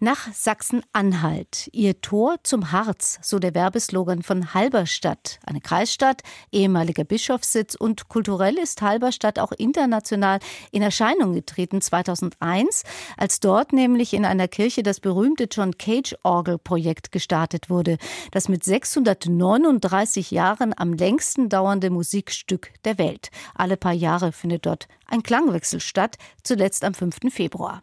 Nach Sachsen-Anhalt. Ihr Tor zum Harz, so der Werbeslogan von Halberstadt. Eine Kreisstadt, ehemaliger Bischofssitz und kulturell ist Halberstadt auch international in Erscheinung getreten 2001, als dort nämlich in einer Kirche das berühmte John Cage Orgelprojekt gestartet wurde, das mit 639 Jahren am längsten dauernde Musikstück der Welt. Alle paar Jahre findet dort ein Klangwechsel statt, zuletzt am 5. Februar.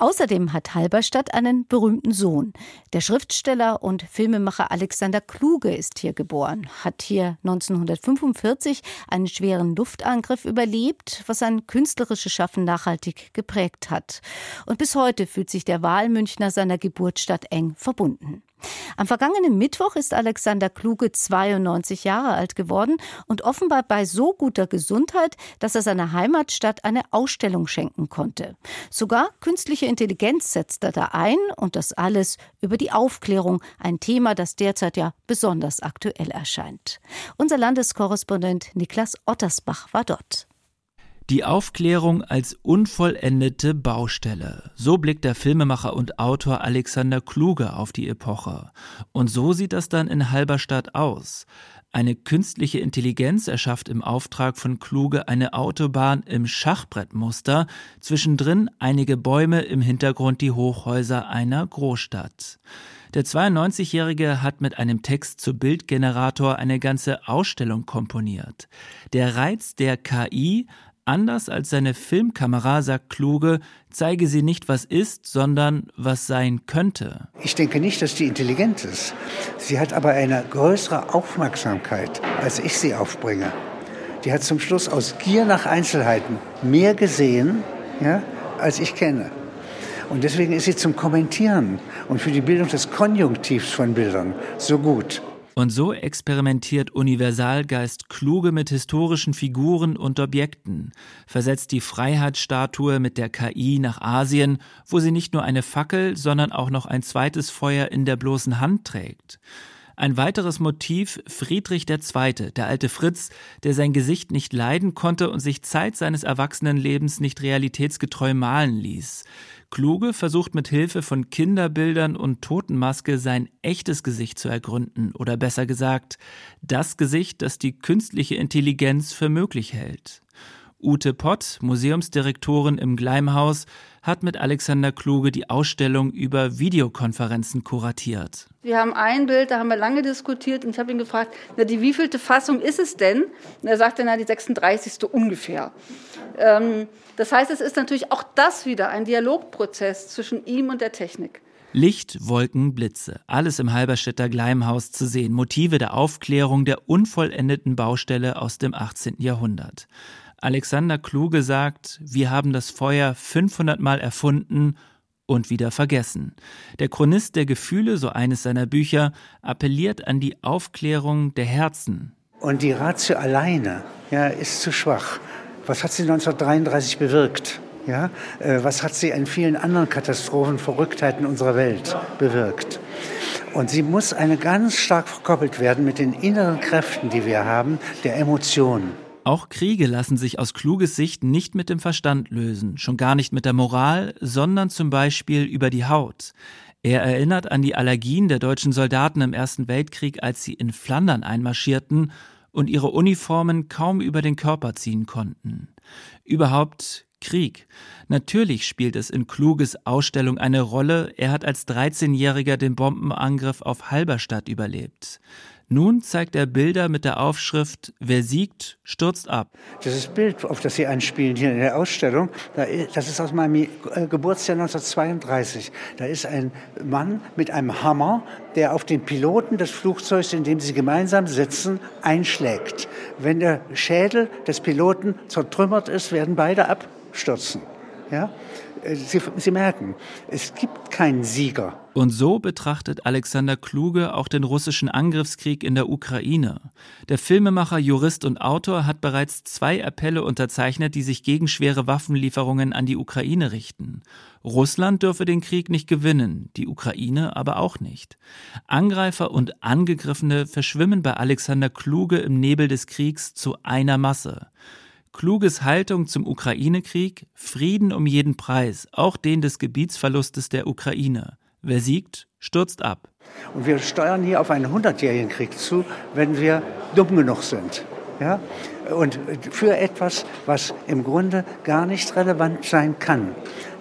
Außerdem hat Halberstadt einen berühmten Sohn. Der Schriftsteller und Filmemacher Alexander Kluge ist hier geboren, hat hier 1945 einen schweren Luftangriff überlebt, was sein künstlerisches Schaffen nachhaltig geprägt hat. Und bis heute fühlt sich der Wahlmünchner seiner Geburtsstadt eng verbunden. Am vergangenen Mittwoch ist Alexander Kluge 92 Jahre alt geworden und offenbar bei so guter Gesundheit, dass er seiner Heimatstadt eine Ausstellung schenken konnte. Sogar künstliche Intelligenz setzt er da ein und das alles über die Aufklärung, ein Thema, das derzeit ja besonders aktuell erscheint. Unser Landeskorrespondent Niklas Ottersbach war dort. Die Aufklärung als unvollendete Baustelle. So blickt der Filmemacher und Autor Alexander Kluge auf die Epoche. Und so sieht das dann in Halberstadt aus. Eine künstliche Intelligenz erschafft im Auftrag von Kluge eine Autobahn im Schachbrettmuster, zwischendrin einige Bäume, im Hintergrund die Hochhäuser einer Großstadt. Der 92-Jährige hat mit einem Text zu Bildgenerator eine ganze Ausstellung komponiert. Der Reiz der KI, Anders als seine Filmkamera sagt Kluge, zeige sie nicht, was ist, sondern was sein könnte. Ich denke nicht, dass die intelligent ist. Sie hat aber eine größere Aufmerksamkeit, als ich sie aufbringe. Die hat zum Schluss aus Gier nach Einzelheiten mehr gesehen, ja, als ich kenne. Und deswegen ist sie zum Kommentieren und für die Bildung des Konjunktivs von Bildern so gut. Und so experimentiert Universalgeist kluge mit historischen Figuren und Objekten, versetzt die Freiheitsstatue mit der KI nach Asien, wo sie nicht nur eine Fackel, sondern auch noch ein zweites Feuer in der bloßen Hand trägt. Ein weiteres Motiv Friedrich II., der alte Fritz, der sein Gesicht nicht leiden konnte und sich Zeit seines Erwachsenenlebens nicht realitätsgetreu malen ließ. Kluge versucht mit Hilfe von Kinderbildern und Totenmaske sein echtes Gesicht zu ergründen oder besser gesagt, das Gesicht, das die künstliche Intelligenz für möglich hält. Ute Pott, Museumsdirektorin im Gleimhaus, hat mit Alexander Kluge die Ausstellung über Videokonferenzen kuratiert. Wir haben ein Bild, da haben wir lange diskutiert und ich habe ihn gefragt, na, die wievielte Fassung ist es denn? Und er sagte, na, die 36. ungefähr. Ähm, das heißt, es ist natürlich auch das wieder ein Dialogprozess zwischen ihm und der Technik. Licht, Wolken, Blitze, alles im Halberstädter Gleimhaus zu sehen, Motive der Aufklärung der unvollendeten Baustelle aus dem 18. Jahrhundert. Alexander Kluge sagt, wir haben das Feuer 500 Mal erfunden und wieder vergessen. Der Chronist der Gefühle, so eines seiner Bücher, appelliert an die Aufklärung der Herzen. Und die Ratio alleine ja, ist zu schwach. Was hat sie 1933 bewirkt? Ja? Äh, was hat sie in vielen anderen Katastrophen, Verrücktheiten unserer Welt bewirkt? Und sie muss eine ganz stark verkoppelt werden mit den inneren Kräften, die wir haben, der Emotionen. Auch Kriege lassen sich aus kluges Sicht nicht mit dem Verstand lösen, schon gar nicht mit der Moral, sondern zum Beispiel über die Haut. Er erinnert an die Allergien der deutschen Soldaten im Ersten Weltkrieg, als sie in Flandern einmarschierten und ihre Uniformen kaum über den Körper ziehen konnten. Überhaupt Krieg. Natürlich spielt es in Kluges Ausstellung eine Rolle, er hat als 13-Jähriger den Bombenangriff auf Halberstadt überlebt. Nun zeigt er Bilder mit der Aufschrift Wer siegt, stürzt ab. Dieses Bild, auf das Sie anspielen hier in der Ausstellung, das ist aus meinem äh, Geburtsjahr 1932. Da ist ein Mann mit einem Hammer, der auf den Piloten des Flugzeugs, in dem sie gemeinsam sitzen, einschlägt. Wenn der Schädel des Piloten zertrümmert ist, werden beide abstürzen. Ja? Äh, sie, Sie merken, es gibt keinen Sieger. Und so betrachtet Alexander Kluge auch den russischen Angriffskrieg in der Ukraine. Der Filmemacher, Jurist und Autor hat bereits zwei Appelle unterzeichnet, die sich gegen schwere Waffenlieferungen an die Ukraine richten. Russland dürfe den Krieg nicht gewinnen, die Ukraine aber auch nicht. Angreifer und Angegriffene verschwimmen bei Alexander Kluge im Nebel des Kriegs zu einer Masse. Kluges Haltung zum Ukraine-Krieg, Frieden um jeden Preis, auch den des Gebietsverlustes der Ukraine. Wer siegt, stürzt ab. Und wir steuern hier auf einen hundertjährigen Krieg zu, wenn wir dumm genug sind. Ja? Und für etwas, was im Grunde gar nicht relevant sein kann.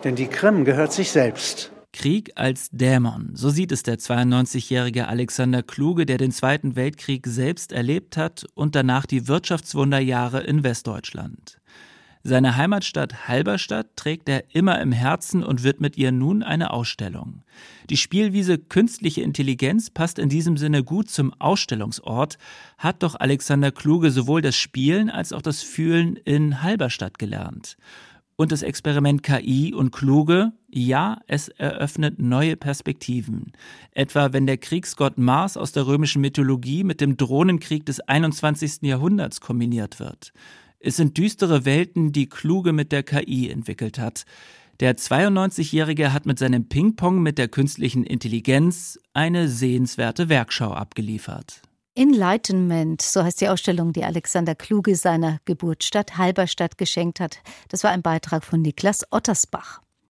Denn die Krim gehört sich selbst. Krieg als Dämon, so sieht es der 92-jährige Alexander Kluge, der den Zweiten Weltkrieg selbst erlebt hat und danach die Wirtschaftswunderjahre in Westdeutschland. Seine Heimatstadt Halberstadt trägt er immer im Herzen und wird mit ihr nun eine Ausstellung. Die Spielwiese Künstliche Intelligenz passt in diesem Sinne gut zum Ausstellungsort, hat doch Alexander Kluge sowohl das Spielen als auch das Fühlen in Halberstadt gelernt. Und das Experiment KI und Kluge, ja, es eröffnet neue Perspektiven. Etwa wenn der Kriegsgott Mars aus der römischen Mythologie mit dem Drohnenkrieg des 21. Jahrhunderts kombiniert wird. Es sind düstere Welten, die Kluge mit der KI entwickelt hat. Der 92-Jährige hat mit seinem Ping-Pong mit der künstlichen Intelligenz eine sehenswerte Werkschau abgeliefert. Enlightenment, so heißt die Ausstellung, die Alexander Kluge seiner Geburtsstadt Halberstadt geschenkt hat. Das war ein Beitrag von Niklas Ottersbach.